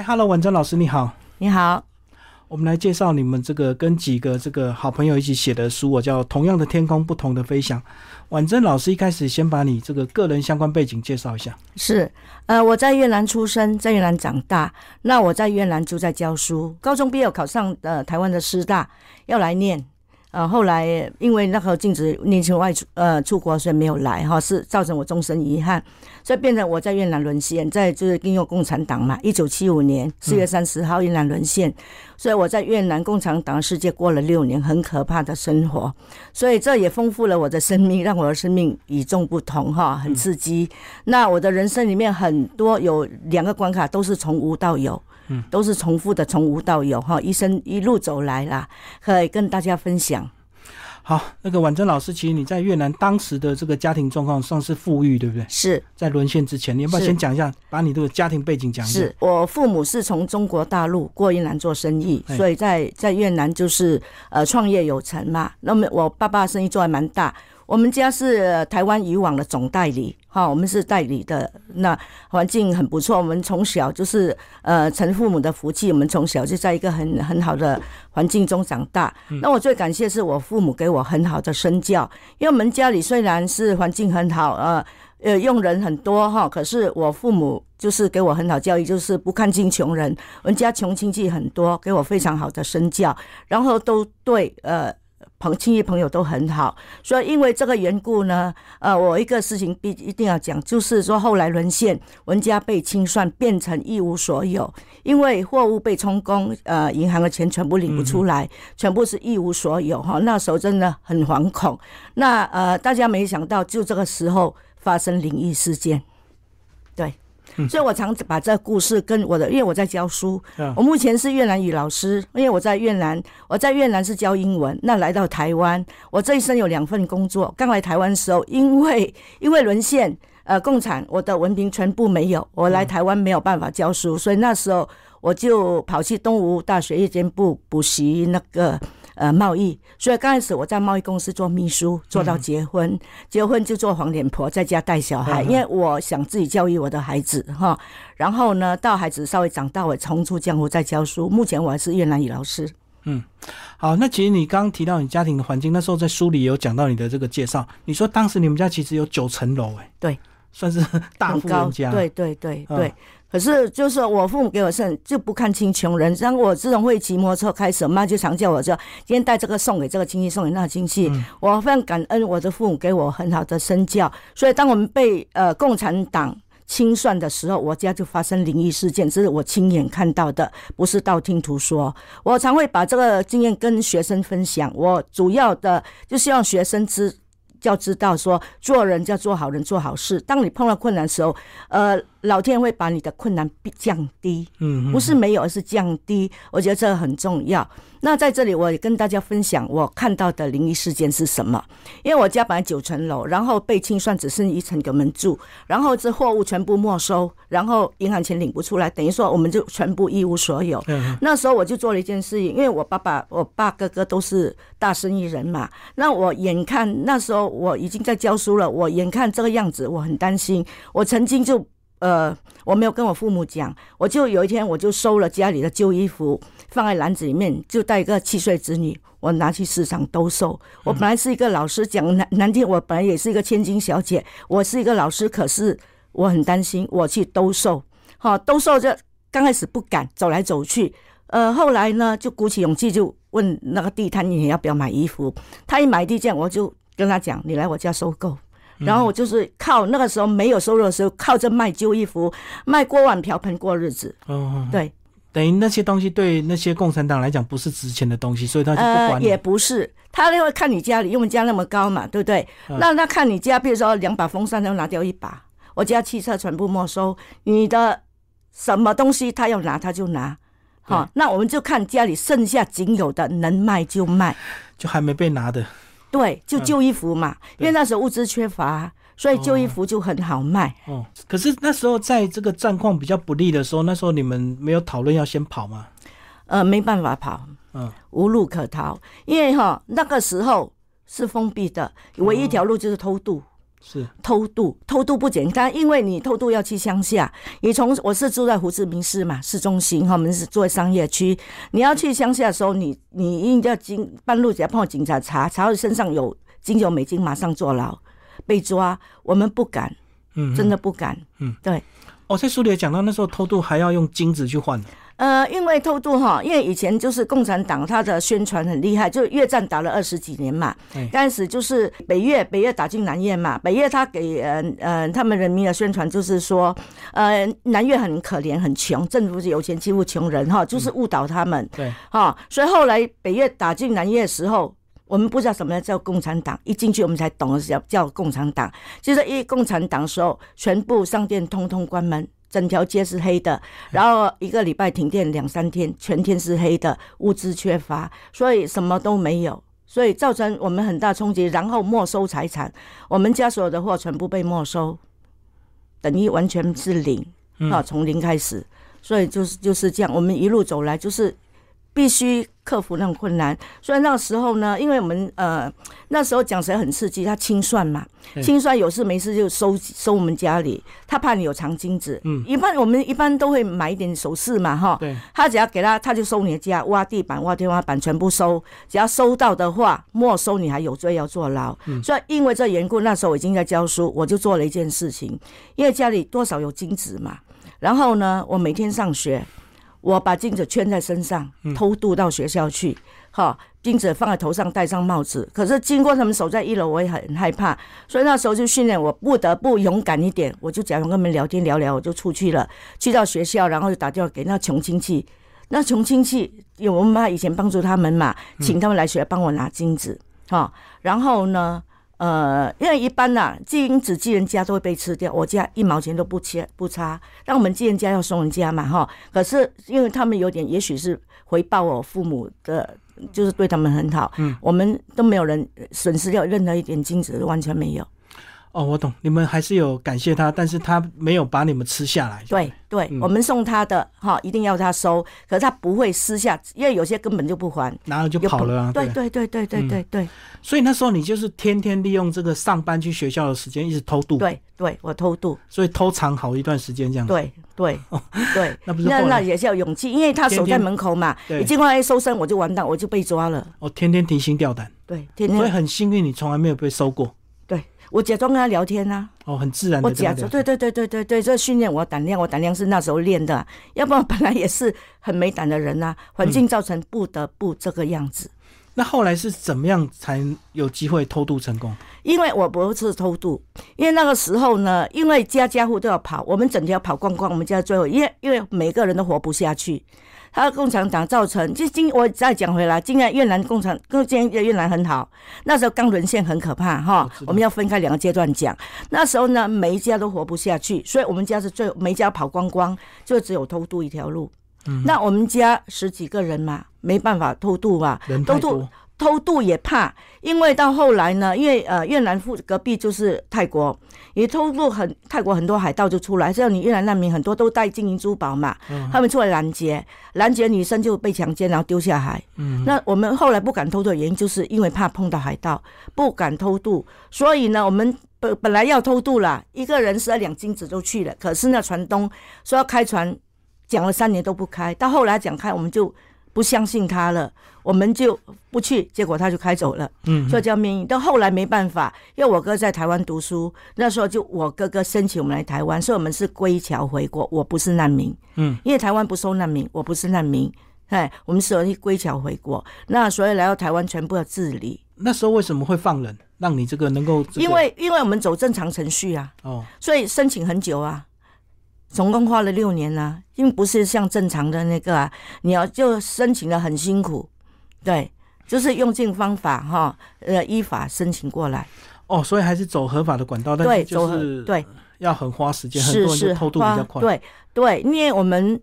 嗨，Hello，婉珍老师，你好。你好，我们来介绍你们这个跟几个这个好朋友一起写的书，我叫《同样的天空，不同的飞翔》。婉珍老师一开始先把你这个个人相关背景介绍一下。是，呃，我在越南出生，在越南长大。那我在越南就在教书，高中毕业考上呃台湾的师大，要来念。呃，后来因为那个禁止年轻外出呃出国，所以没有来哈，是造成我终身遗憾，所以变成我在越南沦陷，在就是应用共产党嘛。一九七五年四月三十号越南沦陷，所以我在越南共产党世界过了六年很可怕的生活，所以这也丰富了我的生命，让我的生命与众不同哈，很刺激。那我的人生里面很多有两个关卡都是从无到有。嗯，都是重复的，从无到有哈，一生一路走来啦，可以跟大家分享。好，那个婉珍老师，其实你在越南当时的这个家庭状况算是富裕，对不对？是在沦陷之前，你要不要先讲一下，把你的家庭背景讲一下？是我父母是从中国大陆过越南做生意，所以在在越南就是呃创业有成嘛。那么我爸爸生意做还蛮大。我们家是台湾渔网的总代理，哈，我们是代理的，那环境很不错。我们从小就是呃，承父母的福气，我们从小就在一个很很好的环境中长大。那我最感谢是我父母给我很好的身教，因为我们家里虽然是环境很好，呃呃，佣人很多哈，可是我父母就是给我很好教育，就是不看轻穷人。我们家穷亲戚很多，给我非常好的身教，然后都对呃。朋亲戚朋友都很好，所以因为这个缘故呢，呃，我一个事情必一定要讲，就是说后来沦陷，文家被清算，变成一无所有，因为货物被充公，呃，银行的钱全部领不出来，全部是一无所有哈。那时候真的很惶恐。那呃，大家没想到，就这个时候发生灵异事件，对。所以，我常把这个故事跟我的，因为我在教书，我目前是越南语老师，因为我在越南，我在越南是教英文。那来到台湾，我这一生有两份工作。刚来台湾的时候，因为因为沦陷，呃，共产，我的文凭全部没有，我来台湾没有办法教书，所以那时候我就跑去东吴大学夜间部补习那个。呃，贸易，所以刚开始我在贸易公司做秘书，做到结婚，结婚就做黄脸婆，在家带小孩，因为我想自己教育我的孩子哈。然后呢，到孩子稍微长大，我重出江湖再教书。目前我还是越南语老师。嗯，好，那其实你刚刚提到你家庭的环境，那时候在书里有讲到你的这个介绍，你说当时你们家其实有九层楼，哎，对，算是大富人家，对对对对。可是，就是我父母给我剩，就不看清穷人。像我自从会骑摩托车开始，我妈就常叫我说：“今天带这个送给这个亲戚，送给那个亲戚。”我非常感恩我的父母给我很好的身教。所以，当我们被呃共产党清算的时候，我家就发生灵异事件，这是我亲眼看到的，不是道听途说。我常会把这个经验跟学生分享。我主要的就希望学生知。要知道说，做人要做好人，做好事。当你碰到困难的时候，呃，老天会把你的困难降低，嗯，不是没有，而是降低。我觉得这个很重要。那在这里，我也跟大家分享我看到的灵异事件是什么。因为我家本来九层楼，然后被清算，只剩一层给我们住，然后这货物全部没收，然后银行钱领不出来，等于说我们就全部一无所有。那时候我就做了一件事情，因为我爸爸、我爸哥哥都是大生意人嘛，那我眼看那时候我已经在教书了，我眼看这个样子，我很担心。我曾经就呃，我没有跟我父母讲，我就有一天我就收了家里的旧衣服。放在篮子里面，就带一个七岁子女，我拿去市场兜售。我本来是一个老师，讲难难听，我本来也是一个千金小姐，我是一个老师，可是我很担心，我去兜售，好兜售就刚开始不敢走来走去，呃，后来呢就鼓起勇气，就问那个地摊你要不要买衣服？他一买地件，我就跟他讲，你来我家收购。然后我就是靠那个时候没有收入的时候，靠着卖旧衣服、卖锅碗瓢盆过日子。哦，对。等于那些东西对那些共产党来讲不是值钱的东西，所以他就不管。也不是，他就会看你家里，因为家那么高嘛，对不对？那他看你家，比如说两把风扇，他拿掉一把，我家汽车全部没收，你的什么东西他要拿他就拿，好，那我们就看家里剩下仅有的能卖就卖，就还没被拿的。对，就旧衣服嘛，因为那时候物资缺乏。所以旧衣服就很好卖。哦，可是那时候在这个战况比较不利的时候，那时候你们没有讨论要先跑吗？呃，没办法跑，嗯，无路可逃，因为哈那个时候是封闭的，唯一一条路就是偷渡。是偷渡，偷渡不简单，因为你偷渡要去乡下，你从我是住在胡志明市嘛，市中心哈，我们是住在商业区，你要去乡下的时候，你你一定要经半路只要碰到警察查，查到身上有金有美金，马上坐牢被抓，我们不敢，嗯，真的不敢，嗯，对。哦，在书里也讲到，那时候偷渡还要用金子去换。呃，因为偷渡哈，因为以前就是共产党他的宣传很厉害，就越战打了二十几年嘛。开始就是北越，北越打进南越嘛。北越他给呃呃他们人民的宣传就是说，呃南越很可怜很穷，政府是有钱欺负穷人哈，就是误导他们。对，哈，所以后来北越打进南越的时候，我们不知道什么叫共产党，一进去我们才懂得叫叫共产党。就是一共产党时候，全部商店通通关门。整条街是黑的，然后一个礼拜停电两三天，全天是黑的，物资缺乏，所以什么都没有，所以造成我们很大冲击。然后没收财产，我们家所有的货全部被没收，等于完全是零啊，从零开始。所以就是就是这样，我们一路走来就是必须。克服那种困难，所以那个时候呢，因为我们呃那时候讲起来很刺激，他清算嘛，清算有事没事就收收我们家里，他怕你有藏金子，嗯，一般我们一般都会买一点首饰嘛，哈，对，他只要给他，他就收你的家，挖地板、挖天花板，全部收，只要收到的话，没收你还有罪要坐牢，所以因为这缘故，那时候我已经在教书，我就做了一件事情，因为家里多少有金子嘛，然后呢，我每天上学。我把金子圈在身上，偷渡到学校去，哈，金子放在头上，戴上帽子。可是经过他们守在一楼，我也很害怕，所以那时候就训练我不得不勇敢一点。我就假装跟他们聊天聊聊，我就出去了，去到学校，然后就打电话给那穷亲戚。那穷亲戚，有我妈以前帮助他们嘛，请他们来学帮我拿金子，哈。然后呢？呃，因为一般呐，金子寄人家都会被吃掉，我家一毛钱都不切不差。但我们寄人家要送人家嘛，哈。可是因为他们有点，也许是回报我父母的，就是对他们很好。嗯，我们都没有人损失掉任何一点金子，完全没有。哦，我懂，你们还是有感谢他，但是他没有把你们吃下来。对对，我们送他的哈，一定要他收，可是他不会私下，因为有些根本就不还，拿了就跑了啊。对对对对对对对。所以那时候你就是天天利用这个上班去学校的时间，一直偷渡。对对，我偷渡，所以偷藏好一段时间这样。对对 对，那不是那那也是要勇气，因为他守在门口嘛，你尽快一收身，我就完蛋，我就被抓了。哦，天天提心吊胆。对，天天。所以很幸运，你从来没有被收过。我假装跟他聊天呐，哦，很自然。我假装，对对对对对对，这训练我胆量，我胆量是那时候练的，要不然本来也是很没胆的人呐。环境造成不得不这个样子。那后来是怎么样才有机会偷渡成功？因为我不是偷渡，因为那个时候呢，因为家家户都要跑，我们整条跑逛逛，我们家最后，因为因为每个人都活不下去。他共产党造成，就今我再讲回来，今年越南共产，跟今年越南很好。那时候刚沦陷很可怕哈，我们要分开两个阶段讲。那时候呢，每一家都活不下去，所以我们家是最每家跑光光，就只有偷渡一条路。那我们家十几个人嘛，没办法偷渡啊，偷渡。偷渡也怕，因为到后来呢，因为呃越南附隔壁就是泰国，也偷渡很泰国很多海盗就出来，像你越南难民很多都带金银珠宝嘛，他们出来拦截，拦截女生就被强奸，然后丢下海。嗯，那我们后来不敢偷渡的原因，就是因为怕碰到海盗，不敢偷渡。所以呢，我们本本来要偷渡啦，一个人十二两金子就去了，可是那船东说要开船，讲了三年都不开，到后来讲开，我们就。不相信他了，我们就不去，结果他就开走了。嗯，所以叫命运。到后来没办法，因为我哥在台湾读书，那时候就我哥哥申请我们来台湾，所以我们是归侨回国。我不是难民，嗯，因为台湾不收难民，我不是难民，哎，我们是归侨回国。那所以来到台湾全部要自理。那时候为什么会放人，让你这个能够？因为因为我们走正常程序啊，哦，所以申请很久啊。总共花了六年呢，因为不是像正常的那个啊，你要就申请的很辛苦，对，就是用尽方法哈，呃，依法申请过来。哦，所以还是走合法的管道，但是就是对，要很花时间，很多人偷渡比较快。对对，因为我们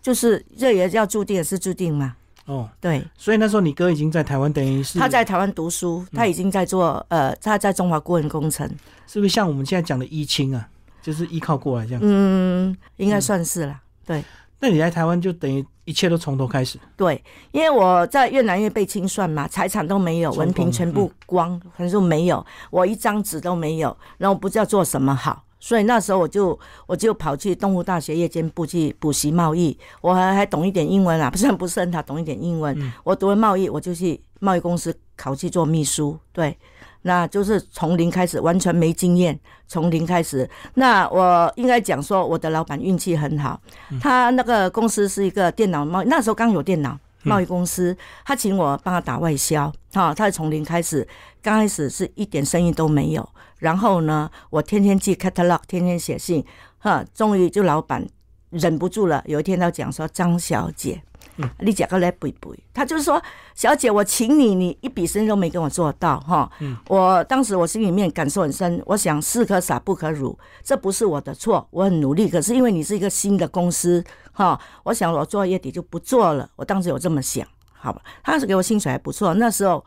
就是这也要注定，也是注定嘛。哦，对，所以那时候你哥已经在台湾，等于是他在台湾读书，他已经在做呃，他在中华顾问工程，是不是像我们现在讲的一清啊？就是依靠过来这样，嗯，应该算是了。对，那你来台湾就等于一切都从头开始。对，因为我在越南因为被清算嘛，财产都没有，文凭全部光，反正没有，我一张纸都没有，然后不知道做什么好。所以那时候我就我就跑去东湖大学夜间部去补习贸易，我还还懂一点英文啊，不是很不是很好，懂一点英文。我读了贸易，我就去贸易公司考去做秘书，对，那就是从零开始，完全没经验，从零开始。那我应该讲说，我的老板运气很好，他那个公司是一个电脑贸易，那时候刚有电脑。贸易公司，他请我帮他打外销，哈，他是从零开始，刚开始是一点生意都没有，然后呢，我天天寄 catalog，天天写信，哈，终于就老板忍不住了，有一天他讲说，张小姐，你讲个来背背，他就是说，小姐，我请你，你一笔生意都没跟我做到，哈，我当时我心里面感受很深，我想士可傻不可辱，这不是我的错，我很努力，可是因为你是一个新的公司。哈，我想我做月底就不做了。我当时有这么想，好吧？他是给我薪水还不错，那时候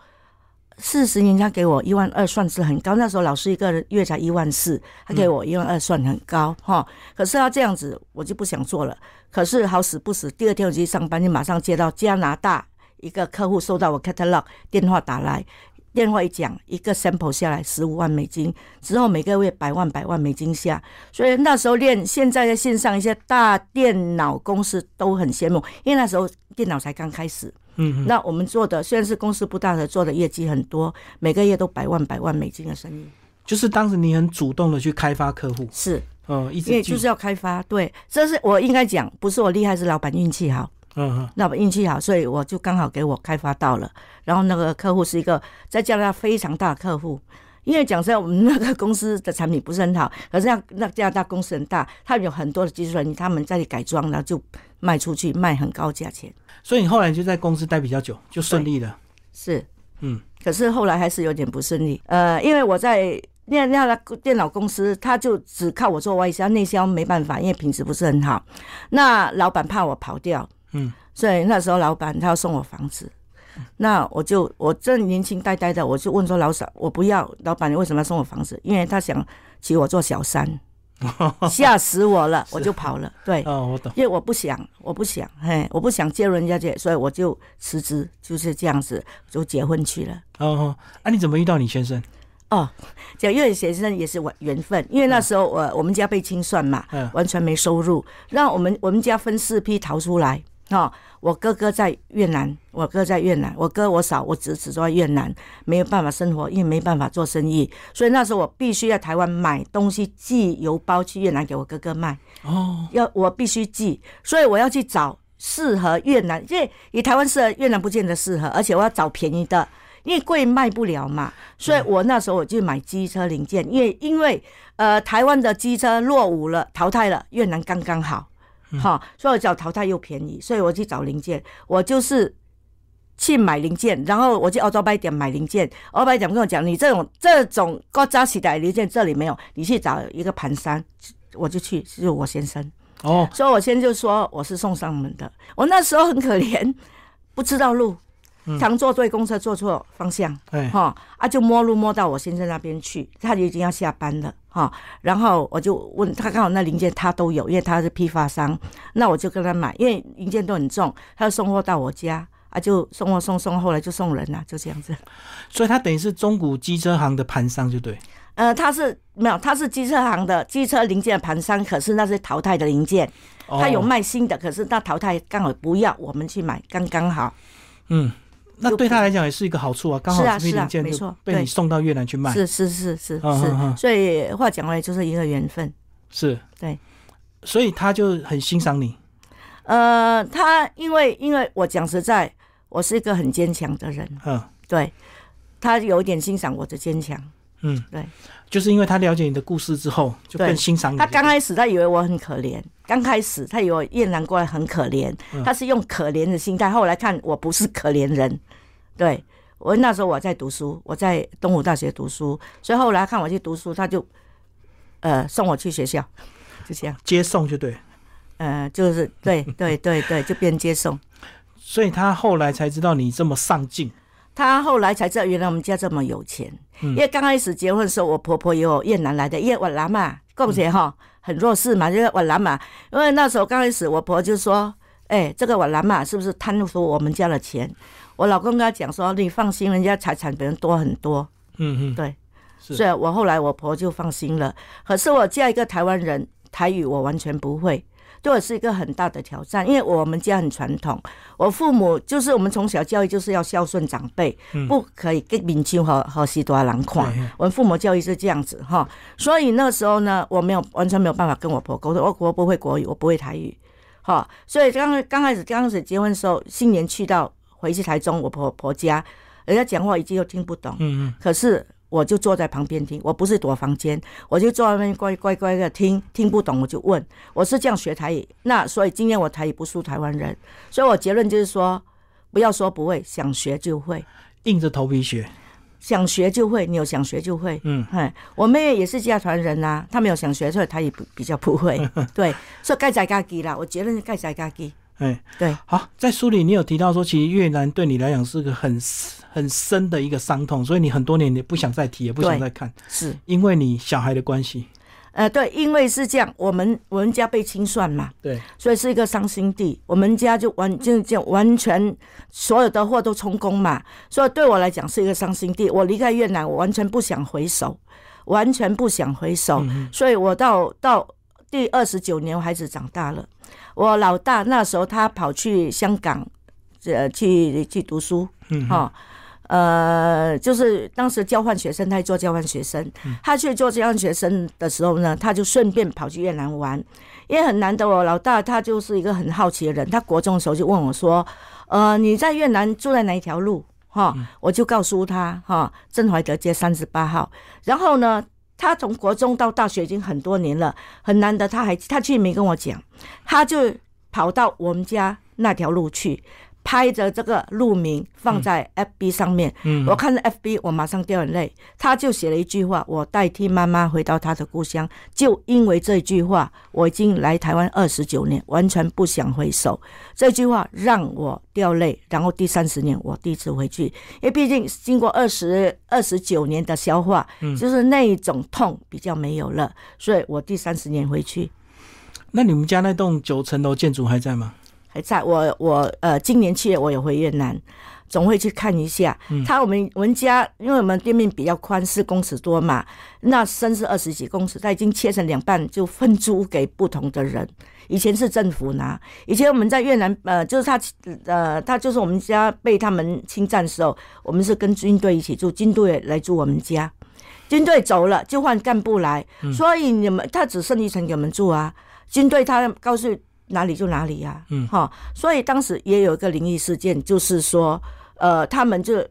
四十年他给我一万二，算是很高。那时候老师一个月才一万四，他给我一万二，算很高哈。可是他这样子，我就不想做了。可是好死不死，第二天我去上班，就马上接到加拿大一个客户收到我 catalog 电话打来。电话一讲，一个 sample 下来十五万美金，之后每个月百万百万美金下，所以那时候练，现在在线上一些大电脑公司都很羡慕，因为那时候电脑才刚开始。嗯，那我们做的虽然是公司不大的，做的业绩很多，每个月都百万百万美金的生意。就是当时你很主动的去开发客户，是，嗯，因为就是要开发，对，这是我应该讲，不是我厉害，是老板运气好。嗯嗯，老板运气好，所以我就刚好给我开发到了。然后那个客户是一个在加拿大非常大的客户，因为讲实在，我们那个公司的产品不是很好，可是那那加拿大公司很大，他有很多的技术人员，他们在改装，然后就卖出去，卖很高价钱。所以你后来就在公司待比较久，就顺利了。是，嗯，可是后来还是有点不顺利。呃，因为我在那那个电脑公司，他就只靠我做外销，内销没办法，因为品质不是很好。那老板怕我跑掉。嗯，所以那时候老板他要送我房子，那我就我正年轻呆呆的，我就问说老嫂，我不要，老板你为什么要送我房子？因为他想娶我做小三，吓死我了，我就跑了。对，哦，我懂，因为我不想，我不想，嘿，我不想接人家这，所以我就辞职，就是这样子就结婚去了。哦，啊，你怎么遇到你先生？哦，讲岳先生也是缘缘分，因为那时候我我们家被清算嘛，完全没收入，那我们我们家分四批逃出来。哦，我哥哥在越南，我哥在越南，我哥我嫂我侄子都在越南，没有办法生活，因为没办法做生意，所以那时候我必须在台湾买东西寄邮包去越南给我哥哥卖。哦，要我必须寄，所以我要去找适合越南，因为以台湾适合越南不见得适合，而且我要找便宜的，因为贵卖不了嘛。所以我那时候我就买机车零件，因为因为呃台湾的机车落伍了，淘汰了，越南刚刚好。好，所以我找淘汰又便宜，所以我去找零件。我就是去买零件，然后我去澳洲百点买零件。澳洲百点跟我讲，你这种这种高扎起的零件这里没有，你去找一个盘山，我就去，是我先生。哦，所以我先就说我是送上门的。我那时候很可怜，不知道路。常坐对公车坐错方向，哈啊就摸路摸到我先生那边去，他就已经要下班了哈。然后我就问他，刚好那零件他都有，因为他是批发商，那我就跟他买，因为零件都很重，他就送货到我家啊，就送货送送，后来就送人了，就这样子。所以他等于是中古机车行的盘商，就对。呃，他是没有，他是机车行的机车零件盘商，可是那是淘汰的零件，他有卖新的，可是那淘汰刚好不要，我们去买刚刚好。嗯。那对他来讲也是一个好处啊，刚好这批零件就被你送到越南去卖。是是是是是，所以话讲回来就是一个缘分。是，对，所以他就很欣赏你。呃，他因为因为我讲实在，我是一个很坚强的人。嗯，对，他有点欣赏我的坚强。嗯，对，就是因为他了解你的故事之后，就更欣赏你。他刚开始他以为我很可怜。刚开始他以为越南过来很可怜，他是用可怜的心态。后来看我不是可怜人，对我那时候我在读书，我在东吴大学读书，所以后来看我去读书，他就呃送我去学校，就这样接送就对，呃就是对 对对对，就变接送。所以他后来才知道你这么上进，他后来才知道原来我们家这么有钱。因为刚开始结婚的时候，我婆婆也有越南来的，因为我来嘛，共姐哈。很弱势嘛，就是我来嘛。因为那时候刚开始，我婆就说：“哎，这个我蓝马是不是贪污我们家的钱？我老公跟他讲说，你放心，人家财产比人多很多。嗯嗯，对，所以我后来我婆就放心了。可是我嫁一个台湾人，台语我完全不会，对我是一个很大的挑战。因为我们家很传统，我父母就是我们从小教育就是要孝顺长辈，嗯。不可以给民亲和和西多郎看。对。我们父母教育是这样子哈，所以那时候呢，我没有完全没有办法跟我婆沟通，我婆不会国语，我不会台语，哈，所以刚刚开始刚开始结婚的时候，新年去到回去台中我婆婆家，人家讲话一句都听不懂，嗯嗯，可是我就坐在旁边听，我不是躲房间，我就坐在那边乖乖乖的听，听不懂我就问，我是这样学台语。那所以今天我台语不输台湾人，所以我结论就是说，不要说不会，想学就会，硬着头皮学。想学就会，你有想学就会。嗯，哎，我妹也是家团人呐、她没有想学，所以她也不比较不会。对，所以盖在家己啦，我结论是盖在家己。哎，对，好，在书里你有提到说，其实越南对你来讲是个很很深的一个伤痛，所以你很多年你不想再提，也不想再看，是，因为你小孩的关系。呃，对，因为是这样，我们我们家被清算嘛，对，所以是一个伤心地。我们家就完就就完全所有的货都充公嘛，所以对我来讲是一个伤心地。我离开越南，我完全不想回首，完全不想回首。所以我到到第二十九年，我孩子长大了，我老大那时候他跑去香港，呃，去去读书，嗯哈、呃，就是当时交换学生，他去做交换学生。他去做交换学生的时候呢，他就顺便跑去越南玩，因为很难得哦老大他就是一个很好奇的人，他国中的时候就问我说：“呃，你在越南住在哪一条路？”哈，我就告诉他哈，镇怀德街三十八号。然后呢，他从国中到大学已经很多年了，很难得他还他去没跟我讲，他就跑到我们家那条路去。拍着这个路名放在 FB 上面，嗯我看着 FB，我马上掉眼泪。他就写了一句话：“我代替妈妈回到她的故乡。”就因为这句话，我已经来台湾二十九年，完全不想回首。这句话让我掉泪。然后第三十年，我第一次回去，因为毕竟经过二十二十九年的消化，就是那一种痛比较没有了，所以我第三十年回去。那你们家那栋九层楼建筑还在吗？还在我我呃，今年七月我也回越南，总会去看一下。他我们我们家，因为我们店面比较宽，四公尺多嘛，那深是二十几公尺，他已经切成两半，就分租给不同的人。以前是政府拿，以前我们在越南，呃，就是他呃，他就是我们家被他们侵占的时候，我们是跟军队一起住，军队来住我们家。军队走了就换干部来，所以你们他只剩一层给我们住啊。军队他告诉哪里就哪里呀、嗯。哈，所以当时也有一个灵异事件，就是说，呃，他们就，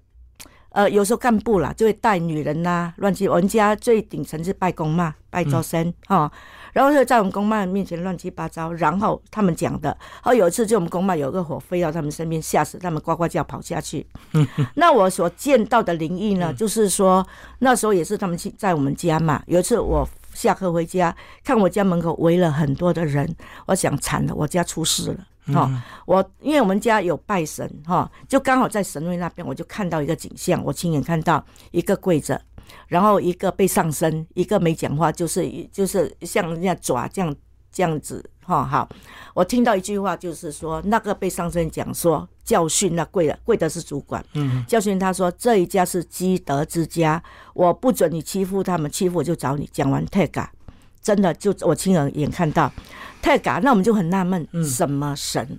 呃，有时候干部啦就会带女人呐、乱七，我们家最顶层是拜公嘛、拜周生哈、然后就在我们公妈面前乱七八糟，然后他们讲的，然后有一次就我们公妈有个火飞到他们身边，吓死他们呱呱叫跑下去。嗯。那我所见到的灵异呢，就是说那时候也是他们去在我们家嘛，有一次我。下课回家，看我家门口围了很多的人，我想惨了，我家出事了。哈、我因为我们家有拜神哈，就刚好在神位那边，我就看到一个景象，我亲眼看到一个跪着，然后一个被上身，一个没讲话，就是就是像人家爪这样这样子哈。好，我听到一句话，就是说那个被上身讲说教训那贵的贵的是主管，嗯，教训他说这一家是积德之家，我不准你欺负他们，欺负我就找你。讲完 take 真的就我亲耳眼看到 take 那我们就很纳闷，什么神？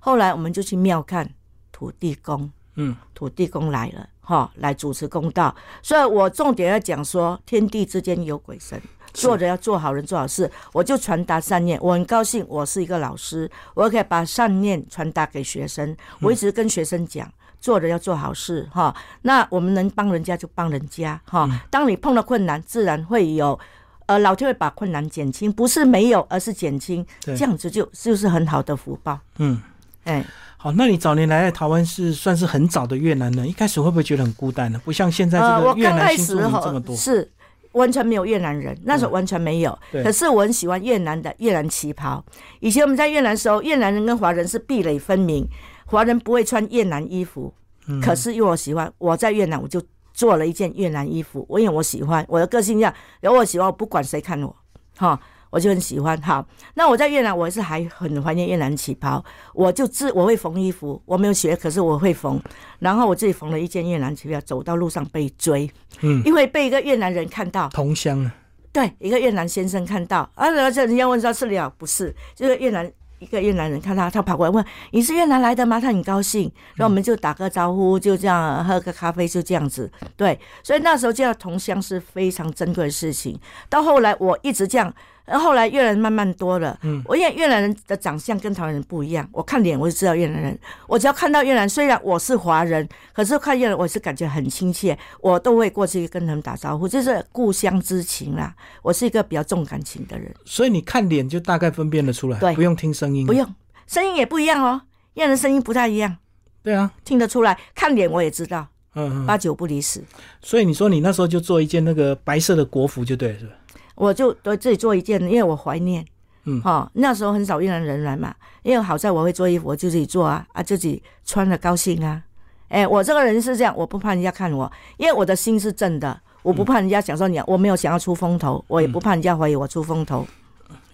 后来我们就去庙看土地公，嗯，土地公来了，哈，来主持公道。所以我重点要讲说，天地之间有鬼神，做人要做好人做好事。我就传达善念，我很高兴，我是一个老师，我可以把善念传达给学生。我一直跟学生讲。做人要做好事哈，那我们能帮人家就帮人家哈。当你碰到困难，自然会有，呃，老天会把困难减轻，不是没有，而是减轻，这样子就就是很好的福报。嗯，哎，好，那你早年来台湾是算是很早的越南人，一开始会不会觉得很孤单呢？不像现在这呃，个越南新住始民这么多，是完全没有越南人，那时候完全没有。对可是我很喜欢越南的越南旗袍。以前我们在越南的时候，越南人跟华人是壁垒分明，华人不会穿越南衣服。嗯可是因为我喜欢，我在越南我就做了一件越南衣服，我因为我喜欢我的个性这样，然后我喜欢我不管谁看我，哈，我就很喜欢。好，那我在越南，我是还很怀念越南旗袍，我就自我会缝衣服，我没有学，可是我会缝。然后我自己缝了一件越南旗袍，走到路上被追，嗯，因为被一个越南人看到，同乡啊，对，一个越南先生看到，啊，然后人家问说是了，不是，就是越南。一个越南人看他，他跑过来问：“你是越南来的吗？”他很高兴，然后我们就打个招呼，就这样喝个咖啡，就这样子。对，所以那时候见到同乡是非常珍贵的事情。到后来，我一直这样。然后后来越南人慢慢多了，嗯，我因为越南人的长相跟台湾人不一样，我看脸我就知道越南人。我只要看到越南，虽然我是华人，可是看越南我是感觉很亲切，我都会过去跟他们打招呼，就是故乡之情啦。我是一个比较重感情的人，所以你看脸就大概分辨得出来，对，不用听声音，不用声音也不一样哦，越南人声音不太一样，对啊，听得出来，看脸我也知道，嗯，八九不离十。所以你说你那时候就做一件那个白色的国服就对，是吧？我就对自己做一件，因为我怀念，嗯，哈，那时候很少越南人来嘛，因为好在我会做衣服，我就自己做啊，啊，自己穿了高兴啊，哎，我这个人是这样，我不怕人家看我，因为我的心是正的，我不怕人家想说你，我没有想要出风头，我也不怕人家怀疑我出风头，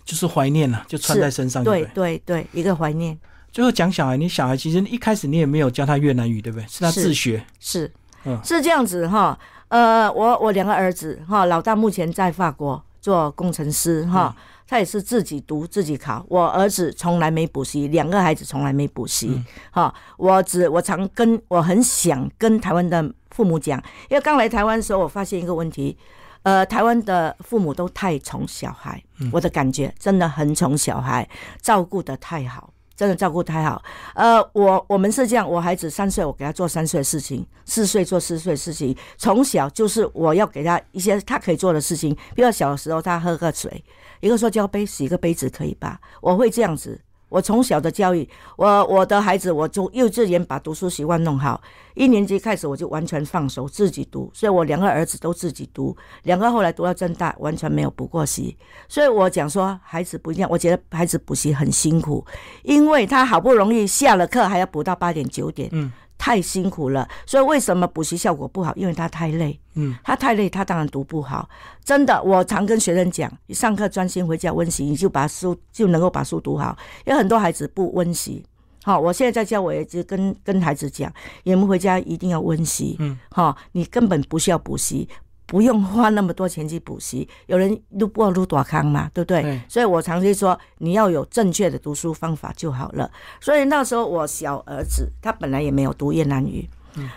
就是怀念了，就穿在身上，对对？对，一个怀念。最后讲小孩，你小孩其实一开始你也没有教他越南语，对不对？是他自学，是，嗯，是这样子哈，呃，我我两个儿子哈，老大目前在法国。做工程师哈，他也是自己读自己考。我儿子从来没补习，两个孩子从来没补习哈。我只我常跟我很想跟台湾的父母讲，因为刚来台湾的时候，我发现一个问题，呃，台湾的父母都太宠小孩，我的感觉真的很宠小孩，照顾的太好。真的照顾太好，呃，我我们是这样，我孩子三岁，我给他做三岁的事情；四岁做四岁的事情。从小就是我要给他一些他可以做的事情，比如小时候他喝个水，一个塑胶杯洗个杯子可以吧？我会这样子。我从小的教育，我我的孩子，我从幼稚园把读书习惯弄好，一年级开始我就完全放手自己读，所以我两个儿子都自己读，两个后来读到正大，完全没有补过习。所以我讲说，孩子不一样，我觉得孩子补习很辛苦，因为他好不容易下了课还要补到八点九点。嗯。太辛苦了，所以为什么补习效果不好？因为他太累，嗯，他太累，他当然读不好。真的，我常跟学生讲，你上课专心回家温习，你就把书就能够把书读好。有很多孩子不温习，好，我现在在教，我也直跟跟孩子讲，你们回家一定要温习，嗯，好，你根本不需要补习。不用花那么多钱去补习，有人录不入短康嘛，对不对？所以我常常说，你要有正确的读书方法就好了。所以那时候我小儿子他本来也没有读越南语，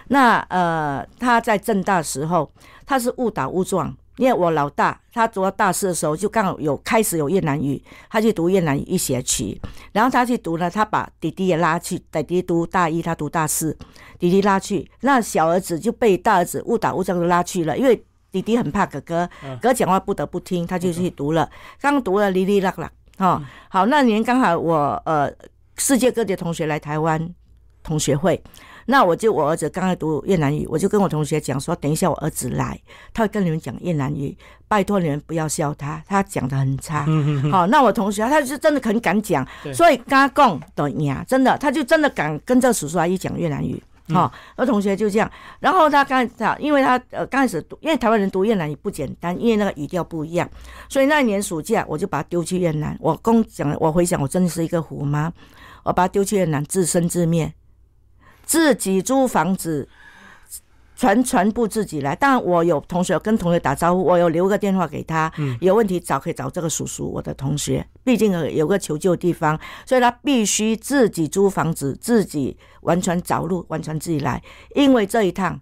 那呃他在正大时候他是误打误撞，因为我老大他读到大四的时候就刚好有开始有越南语，他去读越南语一学期，然后他去读呢，他把弟弟也拉去，弟弟读大一，他读大四，弟弟拉去，那小儿子就被大儿子误打误撞的拉去了，因为。弟弟很怕哥哥，哥讲话不得不听，他就去读了。刚读了哩哩啦啦，哈，好，那年刚好我呃，世界各地同学来台湾同学会，那我就我儿子刚才读越南语，我就跟我同学讲说，等一下我儿子来，他会跟你们讲越南语，拜托你们不要笑他，他讲的很差。好，那我同学他就真的很敢讲，所以刚讲的呀，真的他就真的敢跟这叔叔阿姨讲越南语。好，那同学就这样，然后他刚才，因为他呃刚开始读，因为台湾人读越南也不简单，因为那个语调不一样，所以那一年暑假我就把他丢去越南。我公讲，我回想，我真的是一个虎妈，我把他丢去越南，自生自灭，自己租房子。全全部自己来，当然我有同学跟同学打招呼，我有留个电话给他，有问题找可以找这个叔叔，我的同学，毕竟有个求救地方，所以他必须自己租房子，自己完全找路，完全自己来，因为这一趟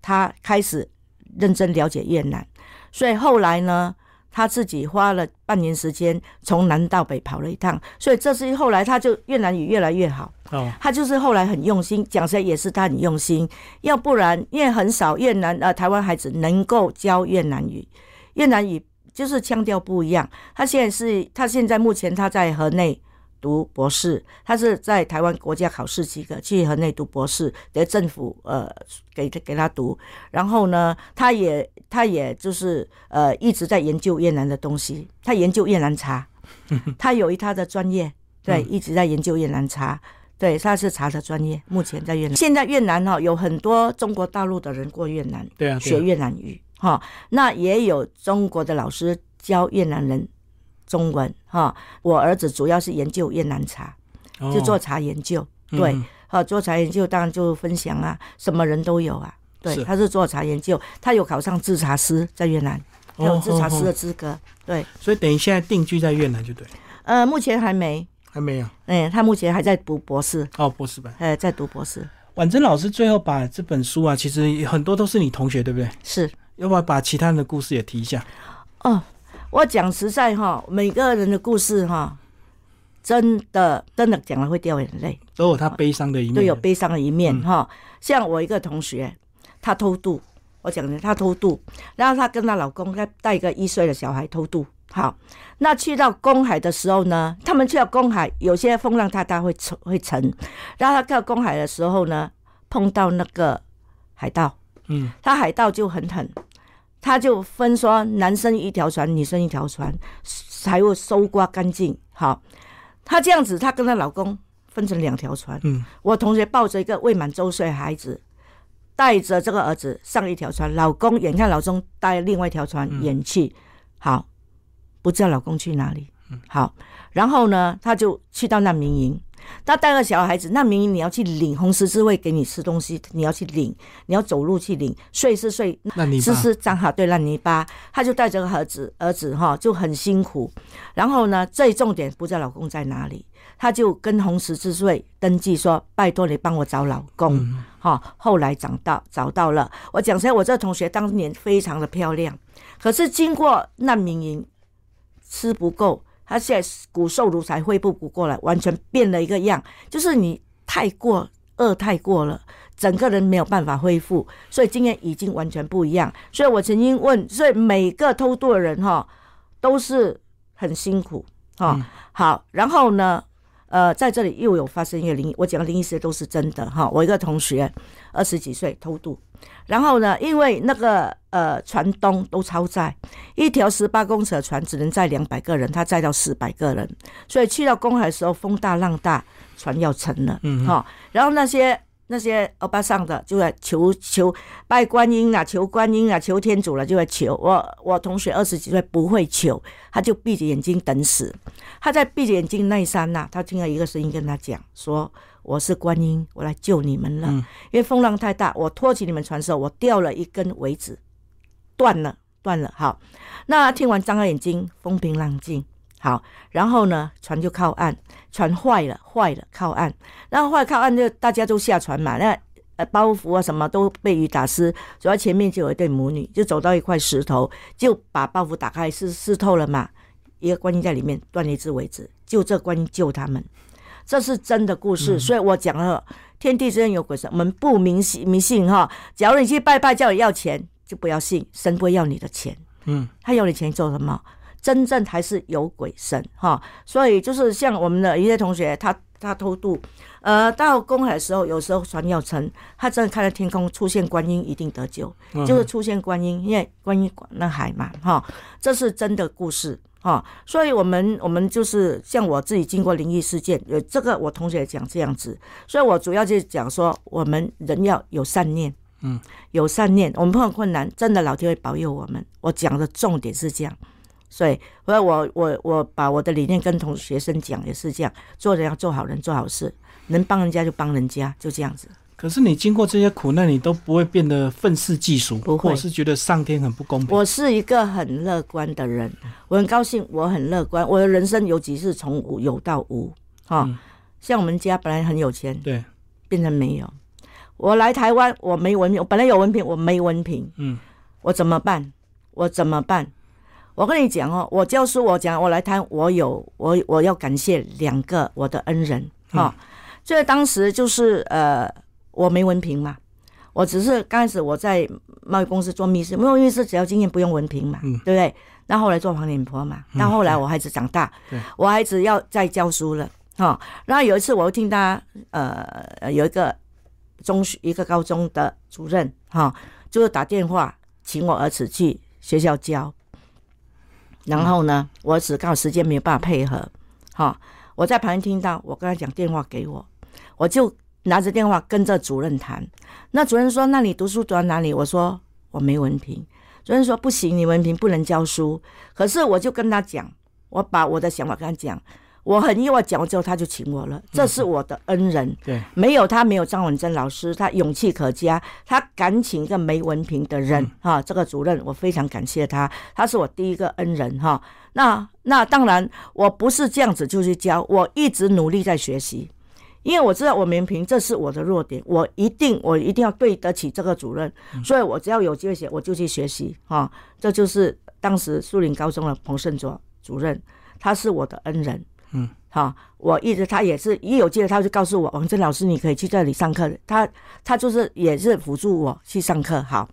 他开始认真了解越南，所以后来呢。他自己花了半年时间从南到北跑了一趟，所以这是后来他就越南语越来越好。哦，他就是后来很用心，讲起来也是他很用心。要不然，因为很少越南呃台湾孩子能够教越南语，越南语就是腔调不一样。他现在是他现在目前他在河内。读博士，他是在台湾国家考试及格，去河内读博士，得政府呃给给他读。然后呢，他也他也就是呃一直在研究越南的东西，他研究越南茶，他有一他的专业，对，一直在研究越南茶，对，他是茶的专业。目前在越南，现在越南哈有很多中国大陆的人过越南，对啊，学越南语哈，那也有中国的老师教越南人。中文哈。我儿子主要是研究越南茶，就做茶研究。对，好做茶研究，当然就分享啊，什么人都有啊。对，他是做茶研究，他有考上制茶师，在越南有制茶师的资格。对，所以等于现在定居在越南就对。呃，目前还没，还没有。哎，他目前还在读博士。哦，博士班。哎，在读博士。婉珍老师最后把这本书啊，其实很多都是你同学，对不对？是。要不要把其他人的故事也提一下？哦，我讲实在哈，每个人的故事哈，真的真的讲了会掉眼泪，都有他悲伤的一面，都有悲伤的一面哈。像我一个同学，他偷渡，我讲的他偷渡，然后她跟她老公在带一个一岁的小孩偷渡。好，那去到公海的时候呢，他们去到公海，有些风浪太大会沉会沉，然后他到公海的时候呢，碰到那个海盗，嗯，他海盗就很狠。他就分说，男生一条船，女生一条船，才会收刮干净。好，他这样子，他跟她老公分成两条船。嗯，我同学抱着一个未满周岁孩子，带着这个儿子上一条船，老公眼看老公带另外一条船远去，好，不知道老公去哪里。嗯好，然后呢，他就去到难民营。他带个小孩子，那明明你要去领红十字会给你吃东西，你要去领，你要走路去领，睡是睡，吃是脏哈，对烂泥巴。他就带着个儿子，儿子哈就很辛苦。然后呢，最重点不知道老公在哪里，他就跟红十字会登记说：“拜托你帮我找老公。”哈，后来找到找到了。我讲起来，我这个同学当年非常的漂亮，可是经过难民营，吃不够。他现在骨瘦如柴，恢复不过来，完全变了一个样。就是你太过饿太过了，整个人没有办法恢复，所以今天已经完全不一样。所以我曾经问，所以每个偷渡的人哈，都是很辛苦哈。好，然后呢，呃，在这里又有发生一个灵异，我讲的灵异事都是真的哈。我一个同学二十几岁偷渡。然后呢？因为那个呃船东都超载，一条十八公尺的船只能载两百个人，他载到四百个人，所以去到公海的时候风大浪大，船要沉了。嗯，哈。然后那些那些欧巴桑的就在求求拜观音啊，求观音啊，求天主了，就在求。我我同学二十几岁不会求，他就闭着眼睛等死。他在闭着眼睛那一刹那，他听到一个声音跟他讲说。我是观音，我来救你们了。因为风浪太大，我托起你们船时候，我掉了一根苇子，断了，断了。好，那听完张开眼睛，风平浪静。好，然后呢，船就靠岸，船坏了，坏了，靠岸。然后坏靠岸就大家都下船嘛。那呃包袱啊什么都被雨打湿，主要前面就有一对母女，就走到一块石头，就把包袱打开，是湿透了嘛。一个观音在里面断了一只尾子，就这观音救他们。这是真的故事，所以我讲了天地之间有鬼神，我们不迷信迷信哈。假如你去拜拜叫你要钱，就不要信，神不会要你的钱。嗯，他要你钱做什么？真正还是有鬼神哈。所以就是像我们的一些同学，他他偷渡，呃，到公海的时候，有时候船要沉，他真的看到天空出现观音，一定得救，就是出现观音，因为观音管那海嘛哈。这是真的故事。啊，所以我们我们就是像我自己经过灵异事件，有这个我同学讲这样子，所以我主要就是讲说，我们人要有善念，嗯，有善念，我们碰到困难，真的老天会保佑我们。我讲的重点是这样，所以，所以我我我把我的理念跟同学生讲也是这样，做人要做好人，做好事，能帮人家就帮人家，就这样子。可是你经过这些苦难，你都不会变得愤世嫉俗，不会是觉得上天很不公平。我是一个很乐观的人，我很高兴，我很乐观。我的人生有几次从无有到无，哈，像我们家本来很有钱，对，变成没有。我来台湾，我没文凭，我本来有文凭，我没文凭，嗯，我怎么办？我怎么办？我跟你讲哦，我教书，我讲我来谈，我有我我要感谢两个我的恩人，哈，所以当时就是呃。我没文凭嘛，我只是刚开始我在贸易公司做秘书，贸易秘书只要经验不用文凭嘛，对不对？那后来做黄脸婆嘛，那后来我孩子长大，我孩子要再教书了，哈。然后有一次我又听他，呃，有一个中学一个高中的主任，哈，就是打电话请我儿子去学校教。然后呢，我只靠时间没有办法配合，哈，我在旁边听到，我跟他讲电话给我，我就。拿着电话跟着主任谈，那主任说：“那你读书读到哪里？”我说：“我没文凭。”主任说：“不行，你文凭不能教书。”可是我就跟他讲：“我把我的想法跟他讲，我很意外，讲完之后他就请我了，这是我的恩人。对，没有他，没有张文珍老师，他勇气可嘉，他敢请一个没文凭的人哈，这个主任我非常感谢他，他是我第一个恩人哈。那那当然，我不是这样子就去教，我一直努力在学习，因为我知道我文凭这是我的弱点，我一定我一定要对得起这个主任，所以我只要有机会写，我就去学习哈。这就是当时树林高中的彭胜卓主任，他是我的恩人，嗯，好，我一直他也是一有机会他就告诉我，王振老师你可以去这里上课，他他就是也是辅助我去上课，好，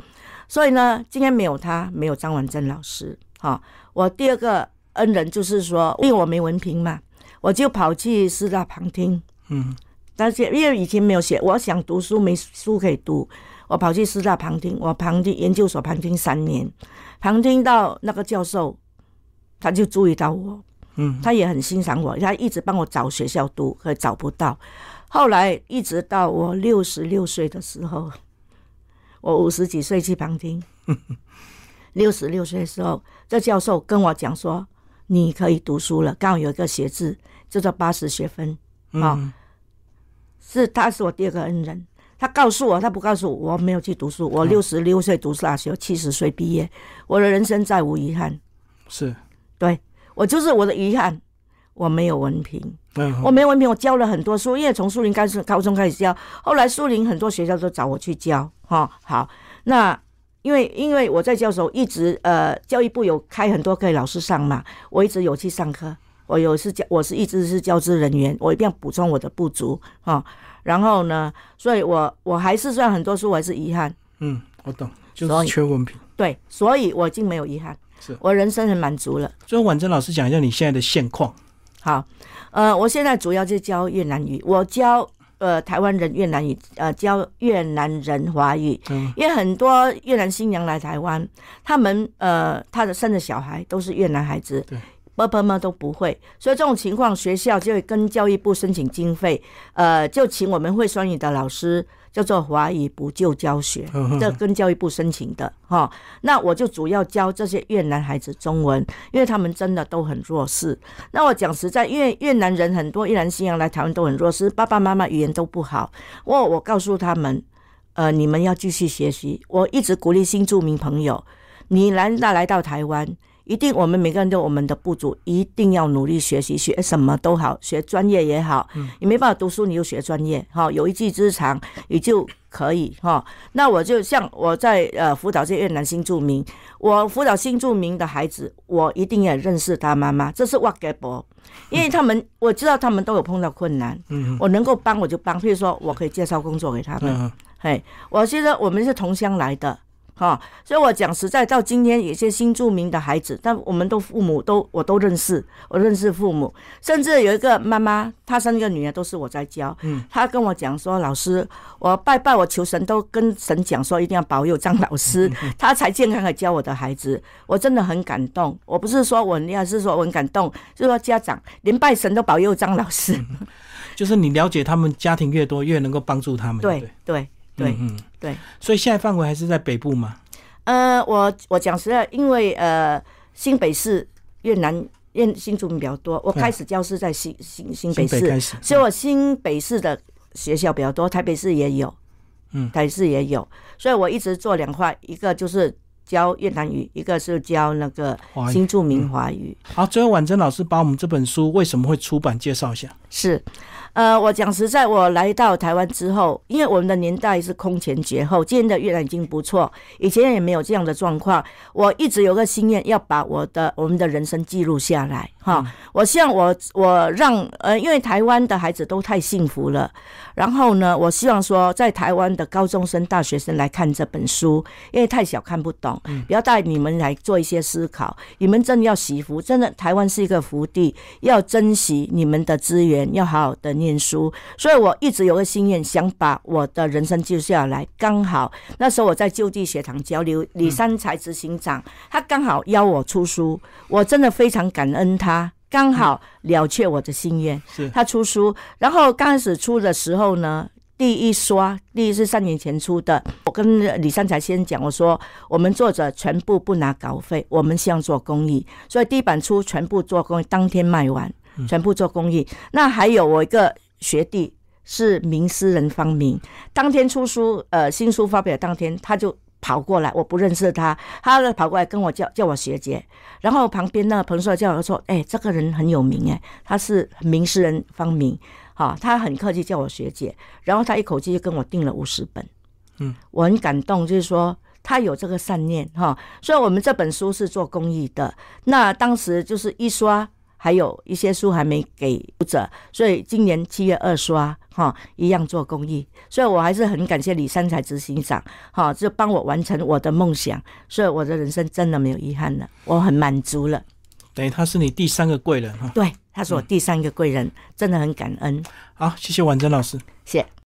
所以呢，今天没有他，没有张文珍老师，哈，我第二个。恩人就是说，因为我没文凭嘛，我就跑去师大旁听。嗯，但是因为以前没有写，我想读书没书可以读，我跑去师大旁听。我旁听研究所旁听三年，旁听到那个教授，他就注意到我，嗯，他也很欣赏我，他一直帮我找学校读，可找不到。后来一直到我六十六岁的时候，我五十几岁去旁听，六十六岁的时候，这教授跟我讲说。你可以读书了，刚好有一个学制，叫做八十学分啊。是，他是我第二个恩人。他告诉我，他不告诉我，我没有去读书。我六十六岁读大学，七十岁毕业，我的人生再无遗憾。是，对我就是我的遗憾，我没有文凭。嗯，我没文凭，我教了很多书，因为从树林开始，高中开始教，后来树林很多学校都找我去教。哈，好，那。因为因为我在教的时候一直呃教育部有开很多课给老师上嘛，我一直有去上课，我有是教我是一直是教职人员，我一定要补充我的不足啊。然后呢，所以我我还是算很多书我还是遗憾。嗯，我懂，就是缺文凭。对，所以我已经没有遗憾，是我人生很满足了。最后，婉珍老师讲一下你现在的现况。好，呃，我现在主要就教越南语，我教。呃，台湾人越南语，呃，教越南人华语，因为很多越南新娘来台湾，他们呃，他的生的小孩都是越南孩子，爸爸妈妈都不会，所以这种情况，学校就会跟教育部申请经费，呃，就请我们会双语的老师。叫做华语补救教学，这跟教育部申请的哈。那我就主要教这些越南孩子中文，因为他们真的都很弱势。那我讲实在，因为越南人很多，越南新娘来台湾都很弱势，爸爸妈妈语言都不好。我我告诉他们，呃，你们要继续学习。我一直鼓励新住民朋友，你来那来到台湾。一定，我们每个人都有我们的不足，一定要努力学习，学什么都好，学专业也好。嗯，你没办法读书，你就学专业，哈，有一技之长也就可以，哈。那我就像我在呃辅导这些越南新住民，我辅导新住民的孩子，我一定要认识他妈妈，这是我给博，因为他们我知道他们都有碰到困难，嗯，我能够帮我就帮，譬如说我可以介绍工作给他们，嘿，我觉得我们是同乡来的。哈，所以我讲实在，到今天有些新著名的孩子，但我们都父母都我都认识，我认识父母，甚至有一个妈妈，她生一个女儿都是我在教。嗯，她跟我讲说，老师，我拜拜，我求神都跟神讲说，一定要保佑张老师，他才健康的教我的孩子。我真的很感动，我不是说我厉害，是说我很感动，就是说家长连拜神都保佑张老师。就是你了解他们家庭越多，越能够帮助他们。对对。对，嗯，对，所以现在范围还是在北部吗？呃，我我讲实在，因为呃，新北市越南越新住民比较多，我开始教是在新新新北市，所以我新北市的学校比较多，台北市也有，嗯，台市也有，所以我一直做两块，一个就是教越南语，一个是教那个新住民华语。好，最后婉珍老师把我们这本书为什么会出版介绍一下。是。呃，我讲实在，我来到台湾之后，因为我们的年代是空前绝后，今天的越南已经不错，以前也没有这样的状况。我一直有个心愿，要把我的我们的人生记录下来，哈。我希望我我让呃，因为台湾的孩子都太幸福了，然后呢，我希望说，在台湾的高中生、大学生来看这本书，因为太小看不懂，不要带你们来做一些思考。你们真的要惜福，真的台湾是一个福地，要珍惜你们的资源，要好好的。念书，所以我一直有个心愿，想把我的人生记录下来。刚好那时候我在就地学堂交流，李三才执行长他刚好邀我出书，我真的非常感恩他，刚好了却我的心愿。是他出书，然后刚开始出的时候呢。第一刷，第一是三年前出的。我跟李三才先生讲，我说我们作者全部不拿稿费，我们希望做公益，所以第一版出全部做公益，当天卖完，全部做公益。那还有我一个学弟是名诗人方明，当天出书，呃，新书发表当天他就。跑过来，我不认识他，他呢跑过来跟我叫叫我学姐，然后旁边那个彭硕叫我说：“哎，这个人很有名哎，他是名诗人方明，哈，他很客气叫我学姐，然后他一口气就跟我订了五十本，嗯，我很感动，就是说他有这个善念哈，所以我们这本书是做公益的，那当时就是一刷。”还有一些书还没给读者，所以今年七月二刷，哈，一样做公益，所以我还是很感谢李三才执行长，哈，就帮我完成我的梦想，所以我的人生真的没有遗憾了，我很满足了。等于他是你第三个贵人哈，对，他是我第三个贵人，真的很感恩。好，谢谢婉珍老师，谢。